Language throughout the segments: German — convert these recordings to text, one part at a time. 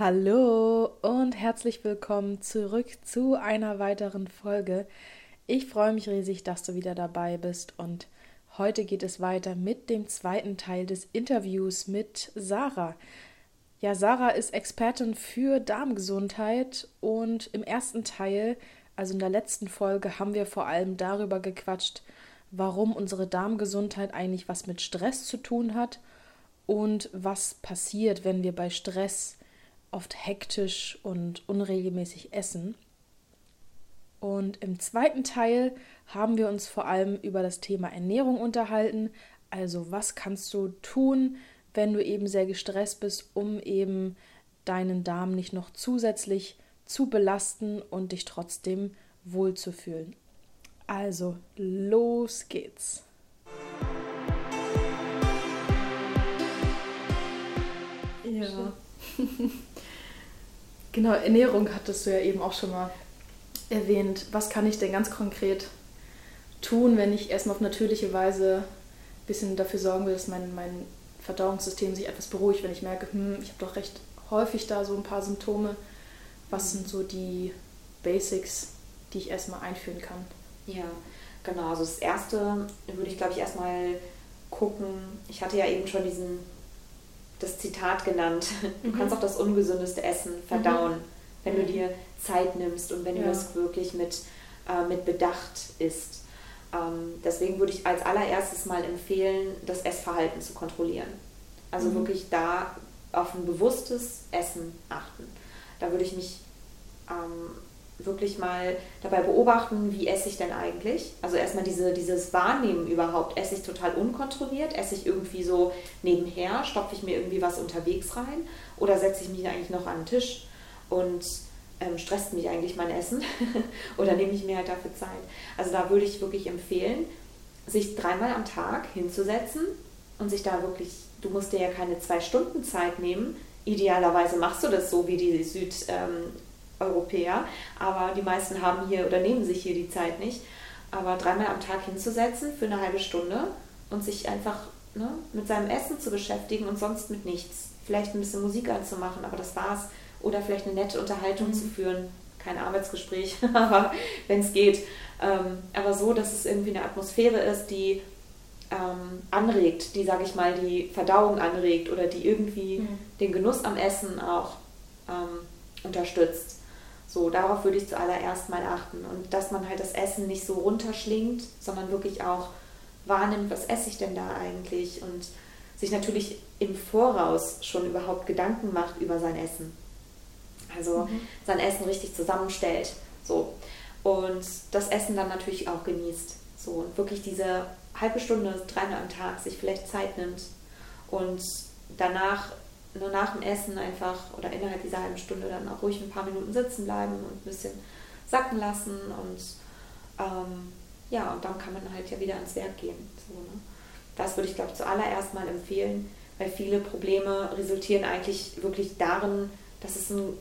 Hallo und herzlich willkommen zurück zu einer weiteren Folge. Ich freue mich riesig, dass du wieder dabei bist und heute geht es weiter mit dem zweiten Teil des Interviews mit Sarah. Ja, Sarah ist Expertin für Darmgesundheit und im ersten Teil, also in der letzten Folge, haben wir vor allem darüber gequatscht, warum unsere Darmgesundheit eigentlich was mit Stress zu tun hat und was passiert, wenn wir bei Stress oft hektisch und unregelmäßig essen. Und im zweiten Teil haben wir uns vor allem über das Thema Ernährung unterhalten. Also was kannst du tun, wenn du eben sehr gestresst bist, um eben deinen Darm nicht noch zusätzlich zu belasten und dich trotzdem wohlzufühlen. Also, los geht's. Ja. Genau, Ernährung hattest du ja eben auch schon mal erwähnt. Was kann ich denn ganz konkret tun, wenn ich erstmal auf natürliche Weise ein bisschen dafür sorgen will, dass mein, mein Verdauungssystem sich etwas beruhigt, wenn ich merke, hm, ich habe doch recht häufig da so ein paar Symptome. Was sind so die Basics, die ich erstmal einführen kann? Ja, genau. Also das erste würde ich, glaube ich, erstmal gucken. Ich hatte ja eben schon diesen das Zitat genannt. Du mhm. kannst auch das ungesündeste Essen verdauen, mhm. wenn du dir Zeit nimmst und wenn ja. du das wirklich mit, äh, mit Bedacht isst. Ähm, deswegen würde ich als allererstes mal empfehlen, das Essverhalten zu kontrollieren. Also mhm. wirklich da auf ein bewusstes Essen achten. Da würde ich mich ähm, wirklich mal dabei beobachten, wie esse ich denn eigentlich. Also erstmal diese, dieses Wahrnehmen überhaupt. Esse ich total unkontrolliert? Esse ich irgendwie so nebenher? Stopfe ich mir irgendwie was unterwegs rein? Oder setze ich mich eigentlich noch an den Tisch und ähm, stresst mich eigentlich mein Essen? Oder nehme ich mir halt dafür Zeit? Also da würde ich wirklich empfehlen, sich dreimal am Tag hinzusetzen und sich da wirklich, du musst dir ja keine zwei Stunden Zeit nehmen. Idealerweise machst du das so wie die Süd, ähm, Europäer, aber die meisten haben hier oder nehmen sich hier die Zeit nicht. Aber dreimal am Tag hinzusetzen für eine halbe Stunde und sich einfach ne, mit seinem Essen zu beschäftigen und sonst mit nichts. Vielleicht ein bisschen Musik anzumachen, aber das war's. Oder vielleicht eine nette Unterhaltung mhm. zu führen. Kein Arbeitsgespräch, aber wenn es geht. Ähm, aber so, dass es irgendwie eine Atmosphäre ist, die ähm, anregt, die, sage ich mal, die Verdauung anregt oder die irgendwie mhm. den Genuss am Essen auch ähm, unterstützt. So, darauf würde ich zuallererst mal achten. Und dass man halt das Essen nicht so runterschlingt, sondern wirklich auch wahrnimmt, was esse ich denn da eigentlich? Und sich natürlich im Voraus schon überhaupt Gedanken macht über sein Essen. Also mhm. sein Essen richtig zusammenstellt. So. Und das Essen dann natürlich auch genießt. So. Und wirklich diese halbe Stunde, dreimal am Tag sich vielleicht Zeit nimmt und danach nur nach dem Essen einfach oder innerhalb dieser halben Stunde dann auch ruhig ein paar Minuten sitzen bleiben und ein bisschen sacken lassen und ähm, ja, und dann kann man halt ja wieder ans Werk gehen. So, ne? Das würde ich, glaube zuallererst mal empfehlen, weil viele Probleme resultieren eigentlich wirklich darin, dass es ein,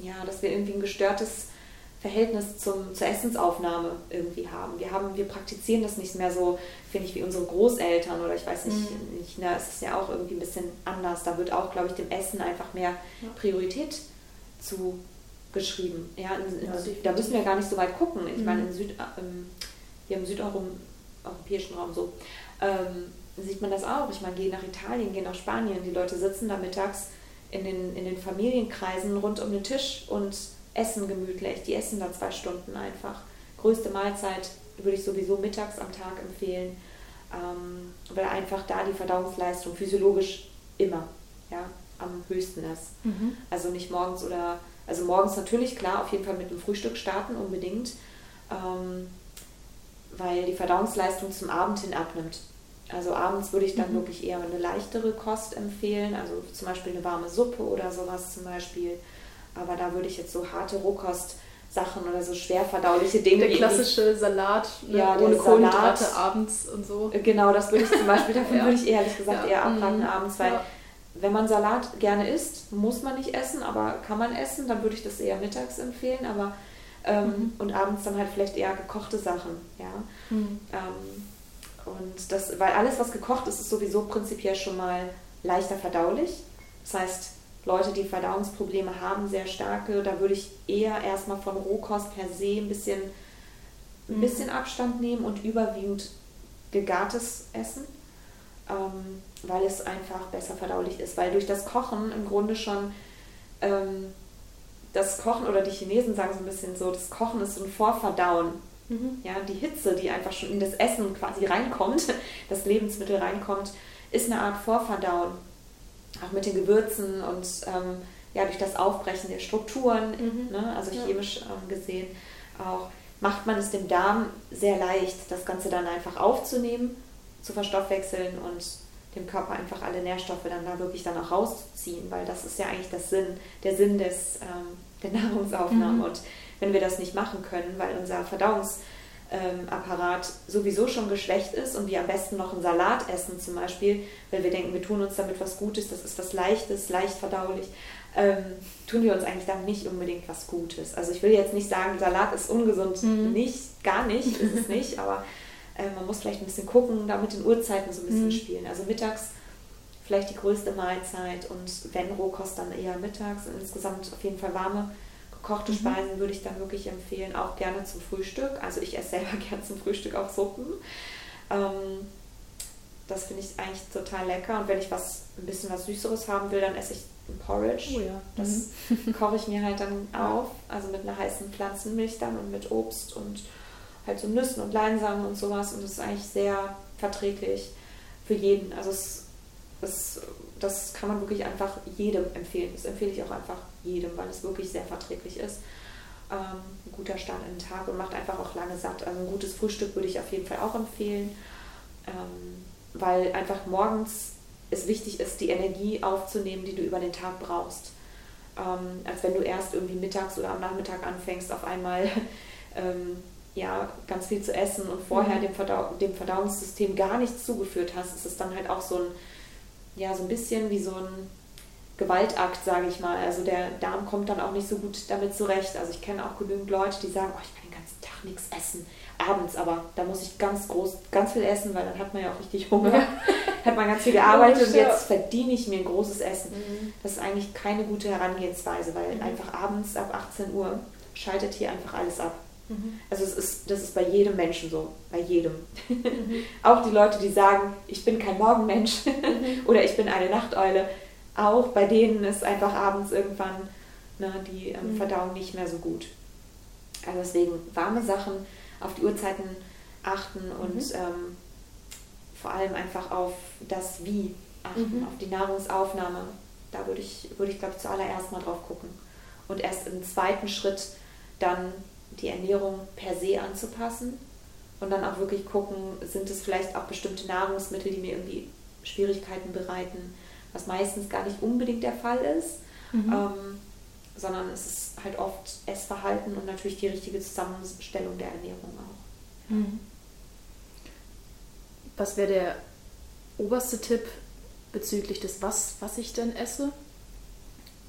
ja, dass wir irgendwie ein gestörtes Verhältnis zum, zur Essensaufnahme irgendwie haben. Wir haben, wir praktizieren das nicht mehr so, finde ich, wie unsere Großeltern oder ich weiß nicht, mhm. in China ist es ja auch irgendwie ein bisschen anders. Da wird auch, glaube ich, dem Essen einfach mehr ja. Priorität zugeschrieben. Ja, in, in, ja da müssen wir gar nicht so weit gucken. Ich mhm. meine, in Süd, ähm, hier im südeuropäischen Raum so, ähm, sieht man das auch. Ich meine, geh nach Italien, geh nach Spanien, die Leute sitzen da mittags in den, in den Familienkreisen rund um den Tisch und essen gemütlich. Die essen da zwei Stunden einfach. Größte Mahlzeit würde ich sowieso mittags am Tag empfehlen, ähm, weil einfach da die Verdauungsleistung physiologisch immer ja, am höchsten ist. Mhm. Also nicht morgens oder, also morgens natürlich klar, auf jeden Fall mit dem Frühstück starten unbedingt, ähm, weil die Verdauungsleistung zum Abend hin abnimmt. Also abends würde ich dann mhm. wirklich eher eine leichtere Kost empfehlen, also zum Beispiel eine warme Suppe oder sowas zum Beispiel aber da würde ich jetzt so harte Rohkost Sachen oder so schwer verdauliche Dinge. Der klassische Salat ne? ja, ohne Kohlenhydrate abends und so. Äh, genau, das würde ich zum Beispiel, davon ja. würde ich ehrlich gesagt ja. eher abraten mhm. abends, weil wenn man Salat gerne isst, muss man nicht essen, aber kann man essen, dann würde ich das eher mittags empfehlen, aber ähm, mhm. und abends dann halt vielleicht eher gekochte Sachen, ja. Mhm. Ähm, und das, weil alles, was gekocht ist, ist sowieso prinzipiell schon mal leichter verdaulich. Das heißt, Leute, die Verdauungsprobleme haben, sehr starke, da würde ich eher erstmal von Rohkost per se ein bisschen, ein mhm. bisschen Abstand nehmen und überwiegend gegartes Essen, ähm, weil es einfach besser verdaulich ist. Weil durch das Kochen im Grunde schon ähm, das Kochen oder die Chinesen sagen so ein bisschen so, das Kochen ist so ein Vorverdauen. Mhm. Ja, die Hitze, die einfach schon in das Essen quasi reinkommt, das Lebensmittel reinkommt, ist eine Art Vorverdauen. Auch mit den Gewürzen und ähm, ja, durch das Aufbrechen der Strukturen, mhm. ne, also chemisch ähm, gesehen, auch macht man es dem Darm sehr leicht, das Ganze dann einfach aufzunehmen, zu verstoffwechseln und dem Körper einfach alle Nährstoffe dann da wirklich dann auch rauszuziehen, weil das ist ja eigentlich das Sinn, der Sinn des, ähm, der Nahrungsaufnahme. Mhm. Und wenn wir das nicht machen können, weil unser Verdauungsapparat ähm, sowieso schon geschwächt ist und wir am besten noch einen Salat essen zum Beispiel, weil wir denken, wir tun uns damit was Gutes, das ist was Leichtes, leicht verdaulich, ähm, tun wir uns eigentlich damit nicht unbedingt was Gutes. Also ich will jetzt nicht sagen, Salat ist ungesund, mhm. nicht, gar nicht, ist es nicht, aber äh, man muss vielleicht ein bisschen gucken, da mit den Uhrzeiten so ein bisschen mhm. spielen. Also mittags vielleicht die größte Mahlzeit und wenn Rohkost dann eher mittags. Insgesamt auf jeden Fall warme gekochte mhm. Speisen würde ich dann wirklich empfehlen, auch gerne zum Frühstück. Also ich esse selber gerne zum Frühstück auch Suppen. Ähm, das finde ich eigentlich total lecker. Und wenn ich was ein bisschen was Süßeres haben will, dann esse ich ein Porridge. Oh ja. Das mhm. koche ich mir halt dann auf, also mit einer heißen Pflanzenmilch dann und mit Obst und halt so Nüssen und Leinsamen und sowas und das ist eigentlich sehr verträglich für jeden. Also es, es, das kann man wirklich einfach jedem empfehlen. Das empfehle ich auch einfach jedem, weil es wirklich sehr verträglich ist. Ähm, ein guter Start in den Tag und macht einfach auch lange satt. Also ein gutes Frühstück würde ich auf jeden Fall auch empfehlen, ähm, weil einfach morgens es wichtig ist, die Energie aufzunehmen, die du über den Tag brauchst. Ähm, als wenn du erst irgendwie mittags oder am Nachmittag anfängst, auf einmal ähm, ja, ganz viel zu essen und vorher mhm. dem, Verdau dem Verdauungssystem gar nichts zugeführt hast, ist es dann halt auch so ein, ja, so ein bisschen wie so ein Gewaltakt, sage ich mal. Also der Darm kommt dann auch nicht so gut damit zurecht. Also ich kenne auch genügend Leute, die sagen, oh, ich kann den ganzen Tag nichts essen. Abends aber, da muss ich ganz groß, ganz viel essen, weil dann hat man ja auch richtig Hunger. Ja. hat man ganz viel gearbeitet und jetzt verdiene ich mir ein großes Essen. Mhm. Das ist eigentlich keine gute Herangehensweise, weil mhm. einfach abends ab 18 Uhr schaltet hier einfach alles ab. Mhm. Also es ist, das ist bei jedem Menschen so, bei jedem. Mhm. auch die Leute, die sagen, ich bin kein Morgenmensch mhm. oder ich bin eine Nachteule, auch bei denen ist einfach abends irgendwann ne, die ähm, mhm. Verdauung nicht mehr so gut. Also deswegen warme Sachen, auf die Uhrzeiten achten und mhm. ähm, vor allem einfach auf das Wie achten, mhm. auf die Nahrungsaufnahme. Da würde ich, würde ich glaube ich, zuallererst mal drauf gucken. Und erst im zweiten Schritt dann die Ernährung per se anzupassen und dann auch wirklich gucken, sind es vielleicht auch bestimmte Nahrungsmittel, die mir irgendwie Schwierigkeiten bereiten, was meistens gar nicht unbedingt der Fall ist, mhm. ähm, sondern es ist halt oft Essverhalten und natürlich die richtige Zusammenstellung der Ernährung auch. Mhm. Was wäre der oberste Tipp bezüglich des was, was ich denn esse,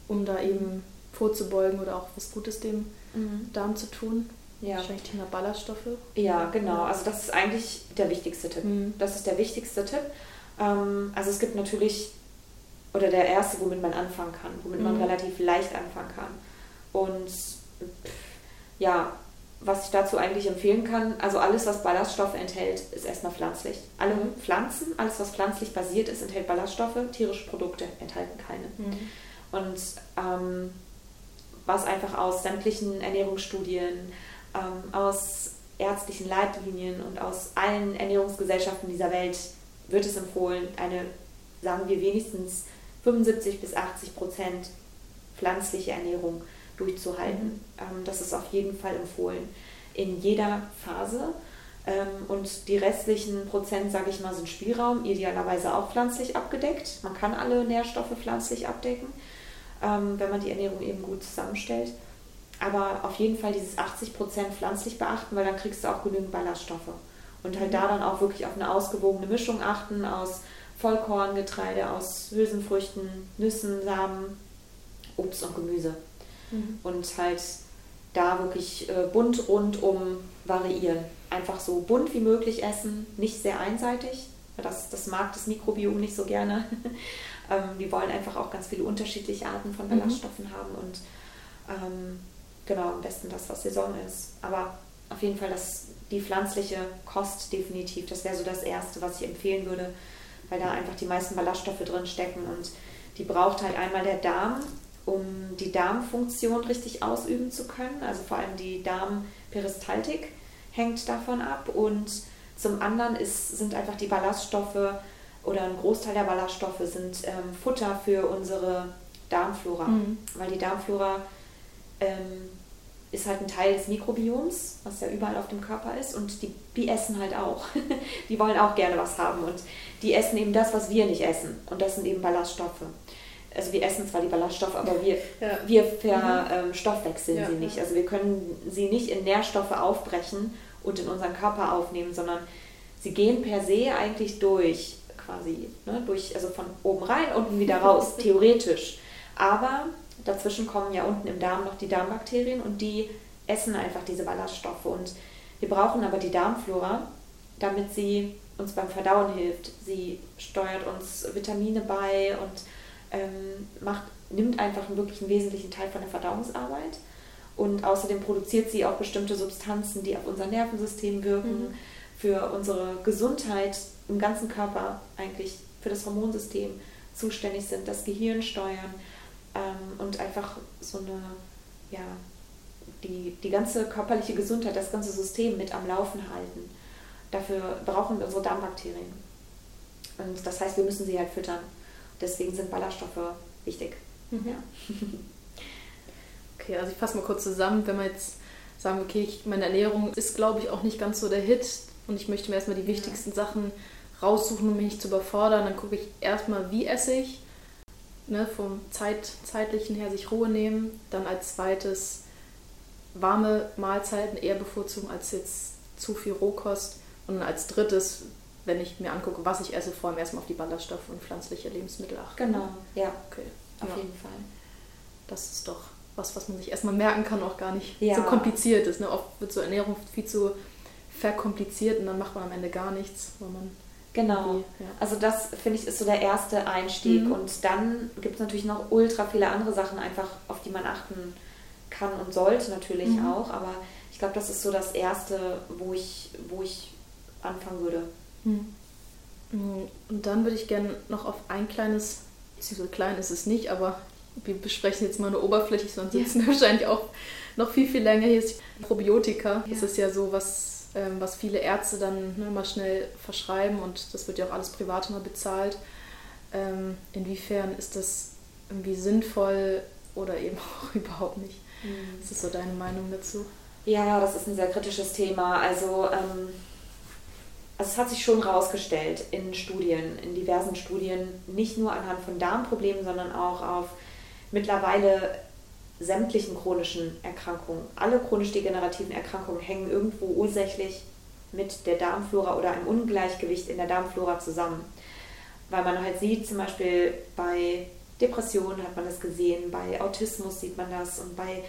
um da eben vorzubeugen oder auch was Gutes dem mhm. Darm zu tun. Ja. Wahrscheinlich Thema Ballaststoffe. Ja, genau. Also das ist eigentlich der wichtigste Tipp. Mhm. Das ist der wichtigste Tipp. Ähm, also es gibt natürlich, oder der erste, womit man anfangen kann, womit mhm. man relativ leicht anfangen kann. Und ja, was ich dazu eigentlich empfehlen kann, also alles, was Ballaststoffe enthält, ist erstmal pflanzlich. Alle mhm. Pflanzen, alles, was pflanzlich basiert ist, enthält Ballaststoffe. Tierische Produkte enthalten keine. Mhm. Und ähm, was einfach aus sämtlichen Ernährungsstudien, ähm, aus ärztlichen Leitlinien und aus allen Ernährungsgesellschaften dieser Welt wird es empfohlen, eine, sagen wir wenigstens 75 bis 80 Prozent pflanzliche Ernährung durchzuhalten. Mhm. Das ist auf jeden Fall empfohlen. In jeder Phase. Ähm, und die restlichen Prozent, sage ich mal, sind Spielraum, idealerweise auch pflanzlich abgedeckt. Man kann alle Nährstoffe pflanzlich abdecken ähm, wenn man die Ernährung eben gut zusammenstellt. Aber auf jeden Fall dieses 80% pflanzlich beachten, weil dann kriegst du auch genügend Ballaststoffe. Und halt mhm. da dann auch wirklich auf eine ausgewogene Mischung achten aus Vollkorngetreide, aus Hülsenfrüchten, Nüssen, Samen, Obst und Gemüse. Mhm. Und halt da wirklich äh, bunt rundum variieren. Einfach so bunt wie möglich essen, nicht sehr einseitig. Das, das mag das Mikrobiom nicht so gerne. Ähm, die wollen einfach auch ganz viele unterschiedliche Arten von mhm. Ballaststoffen mhm. haben und ähm, genau, am besten das, was Saison ist. Aber auf jeden Fall das, die pflanzliche Kost definitiv, das wäre so das Erste, was ich empfehlen würde, weil da einfach die meisten Ballaststoffe drin stecken und die braucht halt einmal der Darm, um die Darmfunktion richtig ausüben zu können. Also vor allem die Darmperistaltik hängt davon ab und zum anderen ist, sind einfach die Ballaststoffe oder ein Großteil der Ballaststoffe sind ähm, Futter für unsere Darmflora, mhm. weil die Darmflora ähm, ist halt ein Teil des Mikrobioms, was ja überall auf dem Körper ist und die, die essen halt auch. die wollen auch gerne was haben und die essen eben das, was wir nicht essen und das sind eben Ballaststoffe. Also wir essen zwar die Ballaststoffe, aber wir, ja. wir verstoffwechseln mhm. ähm, sie nicht. Also wir können sie nicht in Nährstoffe aufbrechen und in unseren Körper aufnehmen, sondern sie gehen per se eigentlich durch, quasi, ne, durch, also von oben rein, unten wieder raus, theoretisch. Aber Dazwischen kommen ja unten im Darm noch die Darmbakterien und die essen einfach diese Ballaststoffe. Und wir brauchen aber die Darmflora, damit sie uns beim Verdauen hilft. Sie steuert uns Vitamine bei und ähm, macht, nimmt einfach einen wirklich einen wesentlichen Teil von der Verdauungsarbeit. Und außerdem produziert sie auch bestimmte Substanzen, die auf unser Nervensystem wirken, mhm. für unsere Gesundheit im ganzen Körper eigentlich, für das Hormonsystem zuständig sind, das Gehirn steuern ähm, und einfach so eine, ja, die, die ganze körperliche Gesundheit, das ganze System mit am Laufen halten. Dafür brauchen wir unsere Darmbakterien. Und das heißt, wir müssen sie halt füttern. Deswegen sind Ballaststoffe wichtig. Mhm. Ja. Okay, also ich fasse mal kurz zusammen, wenn wir jetzt sagen, okay, ich, meine Ernährung ist, glaube ich, auch nicht ganz so der Hit und ich möchte mir erstmal die wichtigsten ja. Sachen raussuchen, um mich nicht zu überfordern, dann gucke ich erstmal, wie esse ich, ne, vom Zeit, zeitlichen her sich Ruhe nehmen. Dann als zweites warme Mahlzeiten eher bevorzugen als jetzt zu viel Rohkost. Und als drittes, wenn ich mir angucke, was ich esse, vor allem erstmal auf die Ballaststoffe und pflanzliche Lebensmittel achten. Genau, ja. Okay. Auf ja. jeden Fall. Das ist doch was, was man sich erstmal merken kann, auch gar nicht ja. so kompliziert ist. Ne? Oft wird so Ernährung viel zu verkompliziert und dann macht man am Ende gar nichts, weil man Genau. Ja. Also das finde ich ist so der erste Einstieg. Mhm. Und dann gibt es natürlich noch ultra viele andere Sachen einfach, auf die man achten kann und sollte natürlich mhm. auch. Aber ich glaube, das ist so das erste, wo ich, wo ich anfangen würde. Mhm. mhm. Und dann würde ich gerne noch auf ein kleines, so klein ist es nicht, aber wir besprechen jetzt mal nur oberflächlich, sonst sitzen ja. wir wahrscheinlich auch noch viel, viel länger. Hier ist Probiotika. Ja. Das ist ja so was ähm, was viele Ärzte dann ne, mal schnell verschreiben und das wird ja auch alles privat immer bezahlt. Ähm, inwiefern ist das irgendwie sinnvoll oder eben auch überhaupt nicht? Mhm. Was ist so deine Meinung dazu? Ja, das ist ein sehr kritisches Thema. Also, ähm, also es hat sich schon herausgestellt in Studien, in diversen Studien, nicht nur anhand von Darmproblemen, sondern auch auf mittlerweile sämtlichen chronischen Erkrankungen. Alle chronisch degenerativen Erkrankungen hängen irgendwo ursächlich mit der Darmflora oder einem Ungleichgewicht in der Darmflora zusammen. Weil man halt sieht, zum Beispiel bei Depressionen hat man das gesehen, bei Autismus sieht man das und bei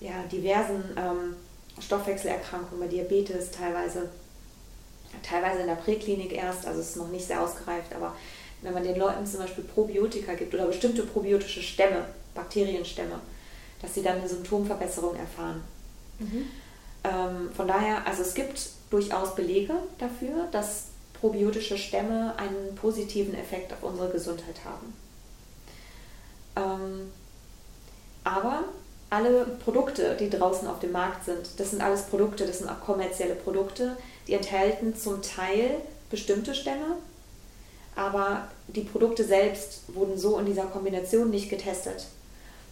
ja, diversen ähm, Stoffwechselerkrankungen, bei Diabetes teilweise, teilweise in der Präklinik erst, also es ist noch nicht sehr ausgereift, aber wenn man den Leuten zum Beispiel Probiotika gibt oder bestimmte probiotische Stämme, Bakterienstämme, dass sie dann eine Symptomverbesserung erfahren. Mhm. Ähm, von daher, also es gibt durchaus Belege dafür, dass probiotische Stämme einen positiven Effekt auf unsere Gesundheit haben. Ähm, aber alle Produkte, die draußen auf dem Markt sind, das sind alles Produkte, das sind auch kommerzielle Produkte, die enthalten zum Teil bestimmte Stämme, aber die Produkte selbst wurden so in dieser Kombination nicht getestet.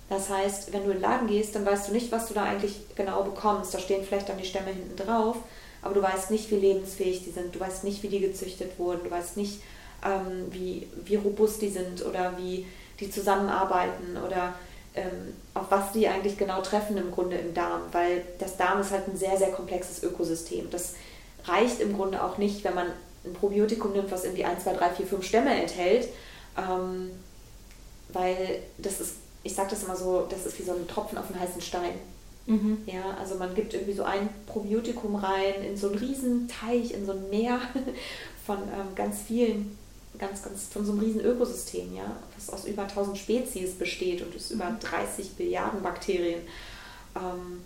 Das heißt, wenn du in den Laden gehst, dann weißt du nicht, was du da eigentlich genau bekommst. Da stehen vielleicht dann die Stämme hinten drauf, aber du weißt nicht, wie lebensfähig die sind. Du weißt nicht, wie die gezüchtet wurden. Du weißt nicht, ähm, wie, wie robust die sind oder wie die zusammenarbeiten oder ähm, auf was die eigentlich genau treffen im Grunde im Darm. Weil das Darm ist halt ein sehr, sehr komplexes Ökosystem. Das reicht im Grunde auch nicht, wenn man ein Probiotikum nimmt, was irgendwie 1, 2, 3, 4, 5 Stämme enthält. Ähm, weil das ist ich sage das immer so, das ist wie so ein Tropfen auf einen heißen Stein. Mhm. Ja, also man gibt irgendwie so ein Probiotikum rein in so einen riesen Teich, in so ein Meer von ähm, ganz vielen ganz, ganz, von so einem riesen Ökosystem, ja, was aus über 1000 Spezies besteht und es über 30 mhm. Billiarden Bakterien. Ähm,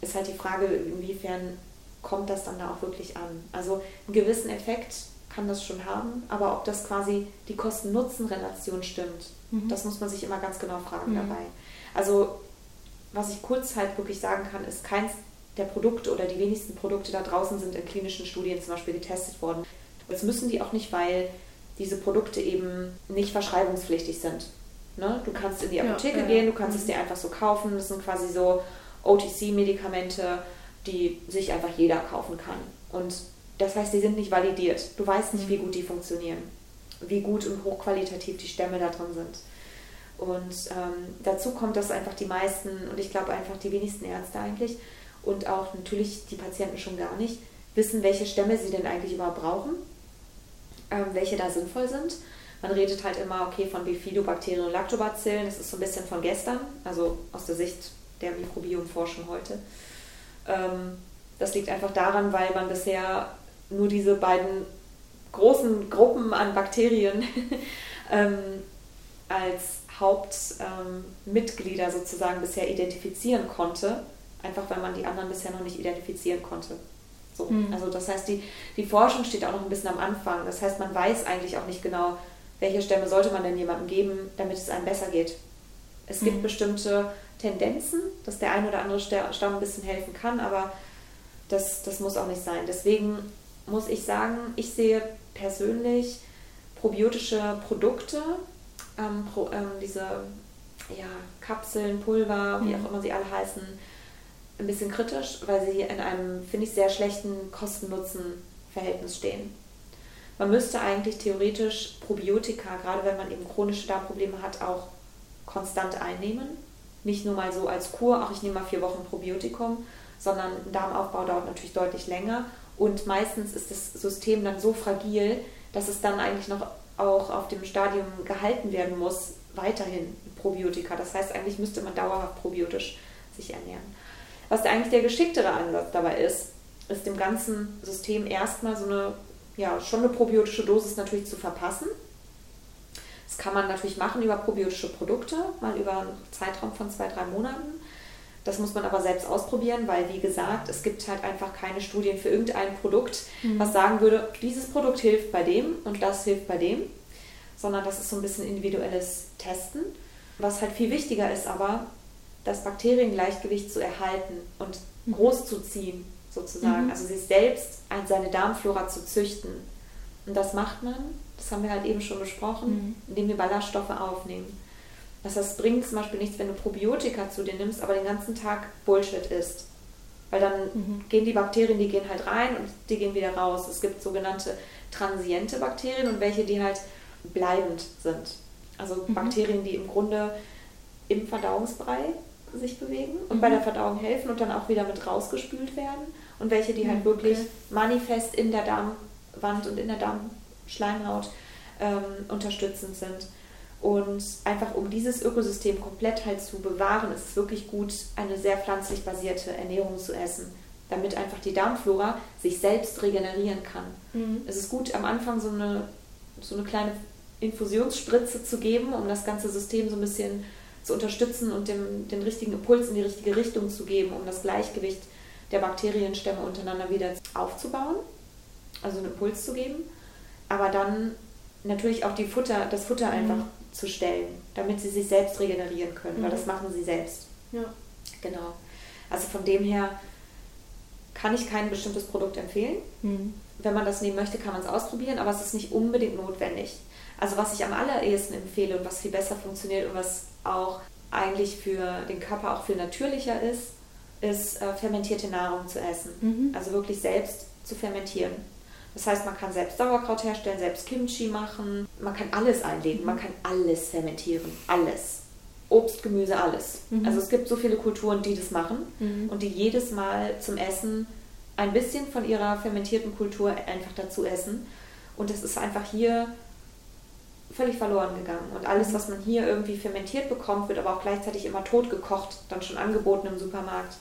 ist halt die Frage, inwiefern kommt das dann da auch wirklich an. Also einen gewissen Effekt kann das schon haben, aber ob das quasi die Kosten-Nutzen-Relation stimmt, mhm. das muss man sich immer ganz genau fragen mhm. dabei. Also was ich kurz halt wirklich sagen kann, ist keins der Produkte oder die wenigsten Produkte da draußen sind in klinischen Studien zum Beispiel getestet worden. Das müssen die auch nicht, weil diese Produkte eben nicht verschreibungspflichtig sind. Ne? Du kannst in die Apotheke ja, gehen, du kannst mhm. es dir einfach so kaufen. Das sind quasi so OTC-Medikamente, die sich einfach jeder kaufen kann. Und das heißt, die sind nicht validiert. Du weißt nicht, wie gut die funktionieren, wie gut und hochqualitativ die Stämme da drin sind. Und ähm, dazu kommt, dass einfach die meisten, und ich glaube einfach die wenigsten Ärzte eigentlich, und auch natürlich die Patienten schon gar nicht, wissen, welche Stämme sie denn eigentlich überhaupt brauchen, ähm, welche da sinnvoll sind. Man redet halt immer, okay, von Bifidobakterien und Lactobacillen, das ist so ein bisschen von gestern, also aus der Sicht der Mikrobiomforschung heute. Ähm, das liegt einfach daran, weil man bisher nur diese beiden großen Gruppen an Bakterien ähm, als Hauptmitglieder ähm, sozusagen bisher identifizieren konnte, einfach weil man die anderen bisher noch nicht identifizieren konnte. So. Mhm. Also das heißt, die, die Forschung steht auch noch ein bisschen am Anfang. Das heißt, man weiß eigentlich auch nicht genau, welche Stämme sollte man denn jemandem geben, damit es einem besser geht. Es gibt mhm. bestimmte Tendenzen, dass der ein oder andere Stamm ein bisschen helfen kann, aber das, das muss auch nicht sein. Deswegen muss ich sagen, ich sehe persönlich probiotische Produkte, ähm, pro, ähm, diese ja, Kapseln, Pulver, wie mhm. auch immer sie alle heißen, ein bisschen kritisch, weil sie in einem, finde ich, sehr schlechten Kosten-Nutzen-Verhältnis stehen. Man müsste eigentlich theoretisch Probiotika, gerade wenn man eben chronische Darmprobleme hat, auch konstant einnehmen. Nicht nur mal so als Kur, auch ich nehme mal vier Wochen Probiotikum, sondern ein Darmaufbau dauert natürlich deutlich länger. Und meistens ist das System dann so fragil, dass es dann eigentlich noch auch auf dem Stadium gehalten werden muss, weiterhin Probiotika. Das heißt, eigentlich müsste man dauerhaft probiotisch sich ernähren. Was eigentlich der geschicktere Ansatz dabei ist, ist dem ganzen System erstmal so eine, ja, schon eine probiotische Dosis natürlich zu verpassen. Das kann man natürlich machen über probiotische Produkte, mal über einen Zeitraum von zwei, drei Monaten. Das muss man aber selbst ausprobieren, weil wie gesagt, es gibt halt einfach keine Studien für irgendein Produkt, mhm. was sagen würde, dieses Produkt hilft bei dem und das hilft bei dem, sondern das ist so ein bisschen individuelles Testen. Was halt viel wichtiger ist aber, das Bakteriengleichgewicht zu erhalten und mhm. groß zu ziehen, sozusagen. Mhm. Also sich selbst seine Darmflora zu züchten. Und das macht man, das haben wir halt eben schon besprochen, mhm. indem wir Ballaststoffe aufnehmen. Das heißt, es bringt zum Beispiel nichts, wenn du Probiotika zu dir nimmst, aber den ganzen Tag Bullshit isst. Weil dann mhm. gehen die Bakterien, die gehen halt rein und die gehen wieder raus. Es gibt sogenannte transiente Bakterien und welche, die halt bleibend sind. Also mhm. Bakterien, die im Grunde im Verdauungsbrei sich bewegen und mhm. bei der Verdauung helfen und dann auch wieder mit rausgespült werden. Und welche, die halt mhm, wirklich okay. manifest in der Darmwand und in der Darmschleimhaut ähm, unterstützend sind. Und einfach um dieses Ökosystem komplett halt zu bewahren, ist es wirklich gut, eine sehr pflanzlich basierte Ernährung zu essen, damit einfach die Darmflora sich selbst regenerieren kann. Mhm. Es ist gut, am Anfang so eine, so eine kleine Infusionsspritze zu geben, um das ganze System so ein bisschen zu unterstützen und dem, den richtigen Impuls in die richtige Richtung zu geben, um das Gleichgewicht der Bakterienstämme untereinander wieder aufzubauen, also einen Impuls zu geben. Aber dann natürlich auch die Futter, das Futter mhm. Zu stellen, damit sie sich selbst regenerieren können, mhm. weil das machen sie selbst. Ja. Genau. Also von dem her kann ich kein bestimmtes Produkt empfehlen. Mhm. Wenn man das nehmen möchte, kann man es ausprobieren, aber es ist nicht unbedingt notwendig. Also was ich am allerersten empfehle und was viel besser funktioniert und was auch eigentlich für den Körper auch viel natürlicher ist, ist äh, fermentierte Nahrung zu essen. Mhm. Also wirklich selbst zu fermentieren. Das heißt, man kann selbst Sauerkraut herstellen, selbst Kimchi machen. Man kann alles einlegen, man kann alles fermentieren. Alles. Obst, Gemüse, alles. Mhm. Also es gibt so viele Kulturen, die das machen mhm. und die jedes Mal zum Essen ein bisschen von ihrer fermentierten Kultur einfach dazu essen. Und es ist einfach hier völlig verloren gegangen. Und alles, mhm. was man hier irgendwie fermentiert bekommt, wird aber auch gleichzeitig immer tot gekocht, dann schon angeboten im Supermarkt.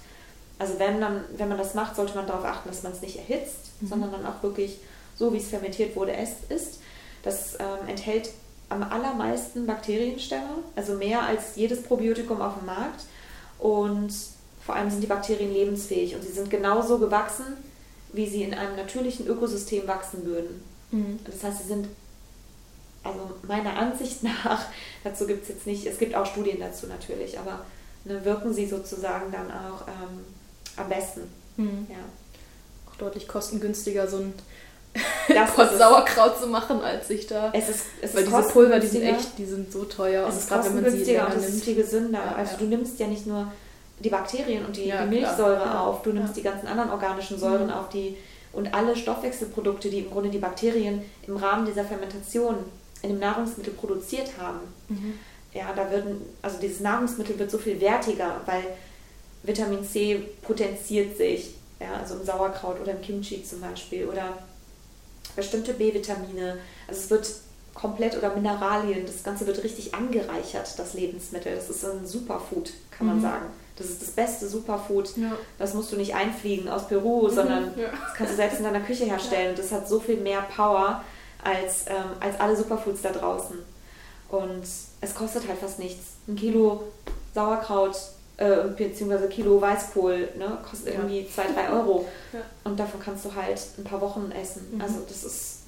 Also wenn, dann, wenn man das macht, sollte man darauf achten, dass man es nicht erhitzt, mhm. sondern dann auch wirklich so, wie es fermentiert wurde, ist. Das ähm, enthält am allermeisten Bakterienstämme, also mehr als jedes Probiotikum auf dem Markt. Und vor allem sind die Bakterien lebensfähig und sie sind genauso gewachsen, wie sie in einem natürlichen Ökosystem wachsen würden. Mhm. Das heißt, sie sind, also meiner Ansicht nach, dazu gibt es jetzt nicht, es gibt auch Studien dazu natürlich, aber ne, wirken sie sozusagen dann auch ähm, am besten. Mhm. Ja. Auch deutlich kostengünstiger so ein das Sauerkraut zu machen, als sich da. Es ist, es weil ist diese Pulver, die sind echt, die sind so teuer. Es ist gerade wenn man sie länger und es ist viel gesünder. Ja, also ja. du nimmst ja nicht nur die Bakterien und die, ja, die Milchsäure klar. auf, du nimmst die ganzen anderen organischen Säuren mhm. auf, die und alle Stoffwechselprodukte, die im Grunde die Bakterien im Rahmen dieser Fermentation in dem Nahrungsmittel produziert haben. Mhm. Ja, da würden, also dieses Nahrungsmittel wird so viel wertiger, weil Vitamin C potenziert sich, ja, also im Sauerkraut oder im Kimchi zum Beispiel oder bestimmte B-Vitamine. Also es wird komplett oder Mineralien, das Ganze wird richtig angereichert, das Lebensmittel. Das ist ein Superfood, kann man mhm. sagen. Das ist das beste Superfood. Ja. Das musst du nicht einfliegen aus Peru, mhm. sondern ja. das kannst du selbst in deiner Küche herstellen. Und das hat so viel mehr Power als, ähm, als alle Superfoods da draußen. Und es kostet halt fast nichts. Ein Kilo Sauerkraut äh, beziehungsweise Kilo Weißkohl ne, kostet ja. irgendwie 2, 3 Euro. Und davon kannst du halt ein paar Wochen essen. Mhm. Also das ist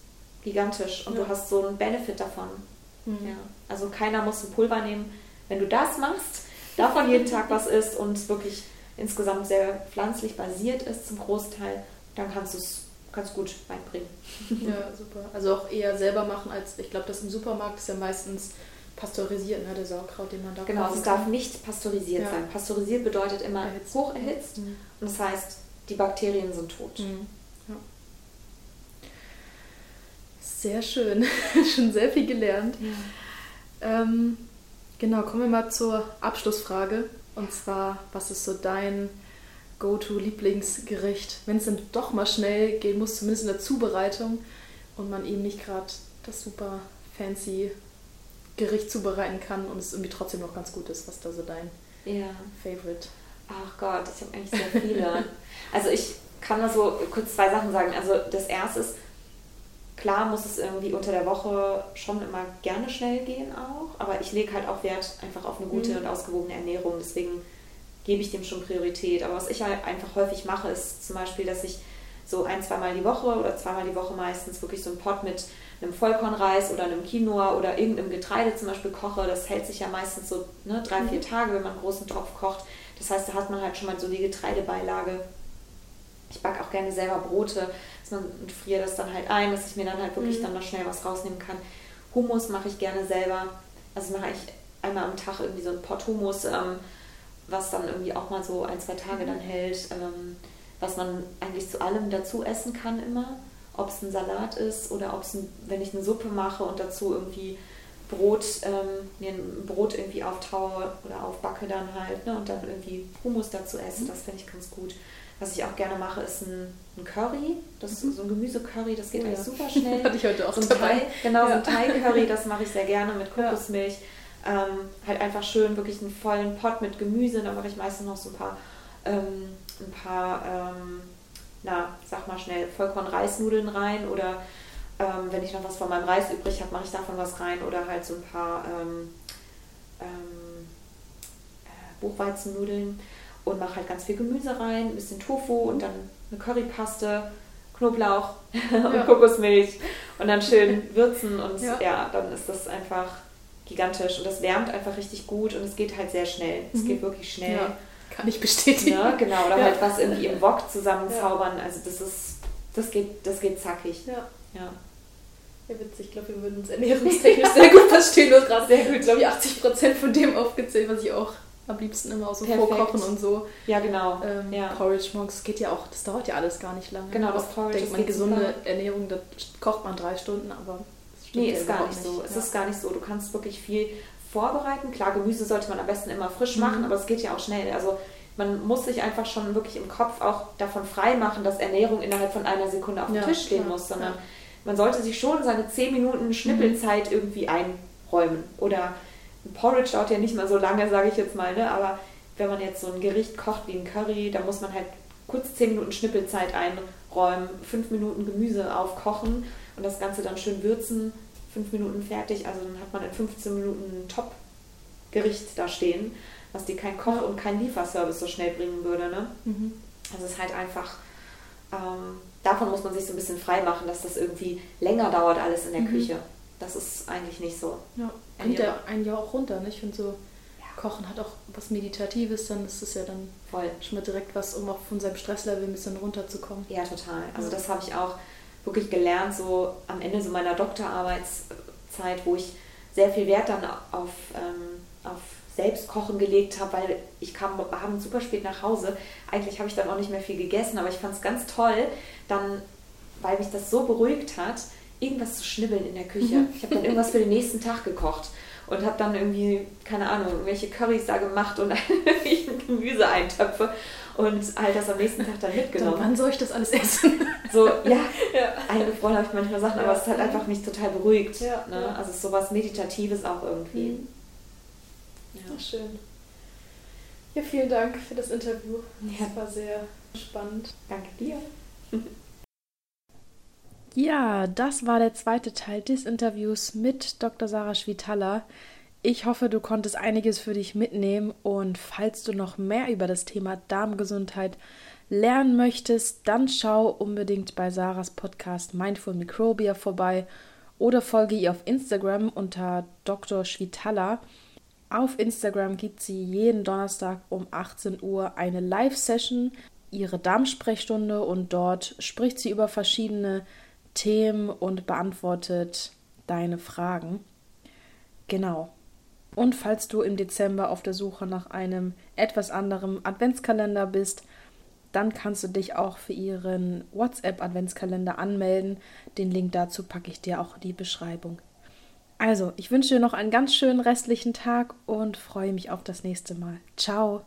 gigantisch und du hast so einen Benefit davon. Mhm. Ja. Also keiner muss ein Pulver nehmen. Wenn du das machst, davon jeden Tag was isst und wirklich insgesamt sehr pflanzlich basiert ist zum Großteil, dann kannst du es ganz gut beibringen. Ja, super. Also auch eher selber machen als, ich glaube, das im Supermarkt ist ja meistens pasteurisiert, ne, der Sauerkraut, den man da Genau, es darf nicht pasteurisiert ja. sein. Pasteurisiert bedeutet immer erhitzt. hoch erhitzt mhm. und das heißt, die Bakterien sind tot. Mhm. Ja. Sehr schön, schon sehr viel gelernt. Ja. Ähm, Genau, kommen wir mal zur Abschlussfrage. Und zwar, was ist so dein Go-To-Lieblingsgericht, wenn es dann doch mal schnell gehen muss, zumindest in der Zubereitung und man eben nicht gerade das super fancy Gericht zubereiten kann und es irgendwie trotzdem noch ganz gut ist. Was da so dein ja. Favorite? Ach Gott, ich habe eigentlich sehr viele. also ich kann da so kurz zwei Sachen sagen. Also das erste ist, Klar muss es irgendwie unter der Woche schon immer gerne schnell gehen auch, aber ich lege halt auch Wert einfach auf eine gute mhm. und ausgewogene Ernährung. Deswegen gebe ich dem schon Priorität. Aber was ich halt einfach häufig mache, ist zum Beispiel, dass ich so ein, zweimal die Woche oder zweimal die Woche meistens wirklich so einen Pot mit einem Vollkornreis oder einem Quinoa oder irgendeinem Getreide zum Beispiel koche. Das hält sich ja meistens so ne, drei, vier mhm. Tage, wenn man einen großen Topf kocht. Das heißt, da hat man halt schon mal so die Getreidebeilage. Ich backe auch gerne selber Brote und friere das dann halt ein, dass ich mir dann halt wirklich mhm. dann noch schnell was rausnehmen kann. Hummus mache ich gerne selber. Also mache ich einmal am Tag irgendwie so ein Pot Hummus, ähm, was dann irgendwie auch mal so ein, zwei Tage mhm. dann hält, ähm, was man eigentlich zu allem dazu essen kann immer. Ob es ein Salat ist oder ob es, wenn ich eine Suppe mache und dazu irgendwie Brot, ähm, mir ein Brot irgendwie auftaue oder aufbacke dann halt ne, und dann irgendwie Hummus dazu esse, mhm. das finde ich ganz gut. Was ich auch gerne mache, ist ein, ein Curry. Das ist mhm. so ein Gemüsecurry, das geht oh, eigentlich ja. super schnell. Hatte ich heute auch so ein Thai, Genau, ja. so ein Thai-Curry, das mache ich sehr gerne mit Kokosmilch. Ja. Ähm, halt einfach schön, wirklich einen vollen Pot mit Gemüse. Da mache ich meistens noch so ein paar, ähm, ein paar ähm, na, sag mal schnell, Vollkorn-Reisnudeln rein oder ähm, wenn ich noch was von meinem Reis übrig habe, mache ich davon was rein oder halt so ein paar ähm, ähm, äh, Buchweizennudeln und mache halt ganz viel Gemüse rein, ein bisschen Tofu und dann eine Currypaste, Knoblauch und ja. Kokosmilch und dann schön würzen und ja. ja. dann ist das einfach gigantisch und das wärmt einfach richtig gut und es geht halt sehr schnell. Es mhm. geht wirklich schnell. Ja, kann ich bestätigen. Ja, genau, oder halt was irgendwie im Wok zusammenzaubern. Also das ist, das geht, das geht zackig. Ja. ja. Ja, witzig. Ich glaube, wir würden uns ernährungstechnisch sehr gut verstehen. Du hast gerade sehr gut, glaube ich, 80 Prozent von dem aufgezählt, was ich auch am liebsten immer so Perfekt. vorkochen und so. Ja, genau. Ähm, ja. Porridge morgens geht ja auch, das dauert ja alles gar nicht lange. Genau, das Porridge. Denkt man, gesunde super. Ernährung, da kocht man drei Stunden, aber. Nee, ist gar nicht so. Nicht. Es ja. ist gar nicht so. Du kannst wirklich viel vorbereiten. Klar, Gemüse sollte man am besten immer frisch mhm. machen, aber es geht ja auch schnell. Also man muss sich einfach schon wirklich im Kopf auch davon frei machen, dass Ernährung innerhalb von einer Sekunde auf dem ja, Tisch stehen klar. muss, sondern man sollte sich schon seine 10 Minuten Schnippelzeit mhm. irgendwie einräumen. Oder ein Porridge dauert ja nicht mal so lange, sage ich jetzt mal, ne? aber wenn man jetzt so ein Gericht kocht wie ein Curry, da muss man halt kurz 10 Minuten Schnippelzeit einräumen, 5 Minuten Gemüse aufkochen und das Ganze dann schön würzen, fünf Minuten fertig. Also dann hat man in 15 Minuten ein Top-Gericht da stehen, was dir kein Koch und kein Lieferservice so schnell bringen würde. Ne? Mhm. Also es ist halt einfach, ähm, davon muss man sich so ein bisschen frei machen, dass das irgendwie länger dauert alles in der mhm. Küche. Das ist eigentlich nicht so. Ja, bringt ja einen ja auch runter. Ne? Ich finde so, Kochen hat auch was Meditatives, dann ist es ja dann Voll. schon mal direkt was, um auch von seinem Stresslevel ein bisschen runterzukommen. Ja, total. Also das habe ich auch wirklich gelernt, so am Ende so meiner Doktorarbeitszeit, wo ich sehr viel Wert dann auf, ähm, auf Selbstkochen gelegt habe, weil ich kam abends super spät nach Hause. Eigentlich habe ich dann auch nicht mehr viel gegessen, aber ich fand es ganz toll, dann, weil mich das so beruhigt hat, irgendwas zu schnibbeln in der Küche. Mhm. Ich habe dann irgendwas für den nächsten Tag gekocht und habe dann irgendwie, keine Ahnung, irgendwelche Currys da gemacht und Gemüseeintöpfe und halt das am nächsten Tag dann mitgenommen. Dann, wann soll ich das alles essen? So, ja, ja. eingefroren habe ich manchmal Sachen, ja. aber es hat einfach mich total beruhigt. Ja, ne? Also es ist sowas Meditatives auch irgendwie. Mhm. Ja. Ach, schön. Ja, vielen Dank für das Interview. Ja. Das war sehr spannend. Danke dir. Ja, das war der zweite Teil des Interviews mit Dr. Sarah Schwitala. Ich hoffe, du konntest einiges für dich mitnehmen und falls du noch mehr über das Thema Darmgesundheit lernen möchtest, dann schau unbedingt bei Sarahs Podcast Mindful Microbia vorbei oder folge ihr auf Instagram unter Dr. Schwitala. Auf Instagram gibt sie jeden Donnerstag um 18 Uhr eine Live-Session, ihre Darmsprechstunde und dort spricht sie über verschiedene Themen und beantwortet deine Fragen. Genau. Und falls du im Dezember auf der Suche nach einem etwas anderen Adventskalender bist, dann kannst du dich auch für ihren WhatsApp-Adventskalender anmelden. Den Link dazu packe ich dir auch in die Beschreibung. Also, ich wünsche dir noch einen ganz schönen restlichen Tag und freue mich auf das nächste Mal. Ciao!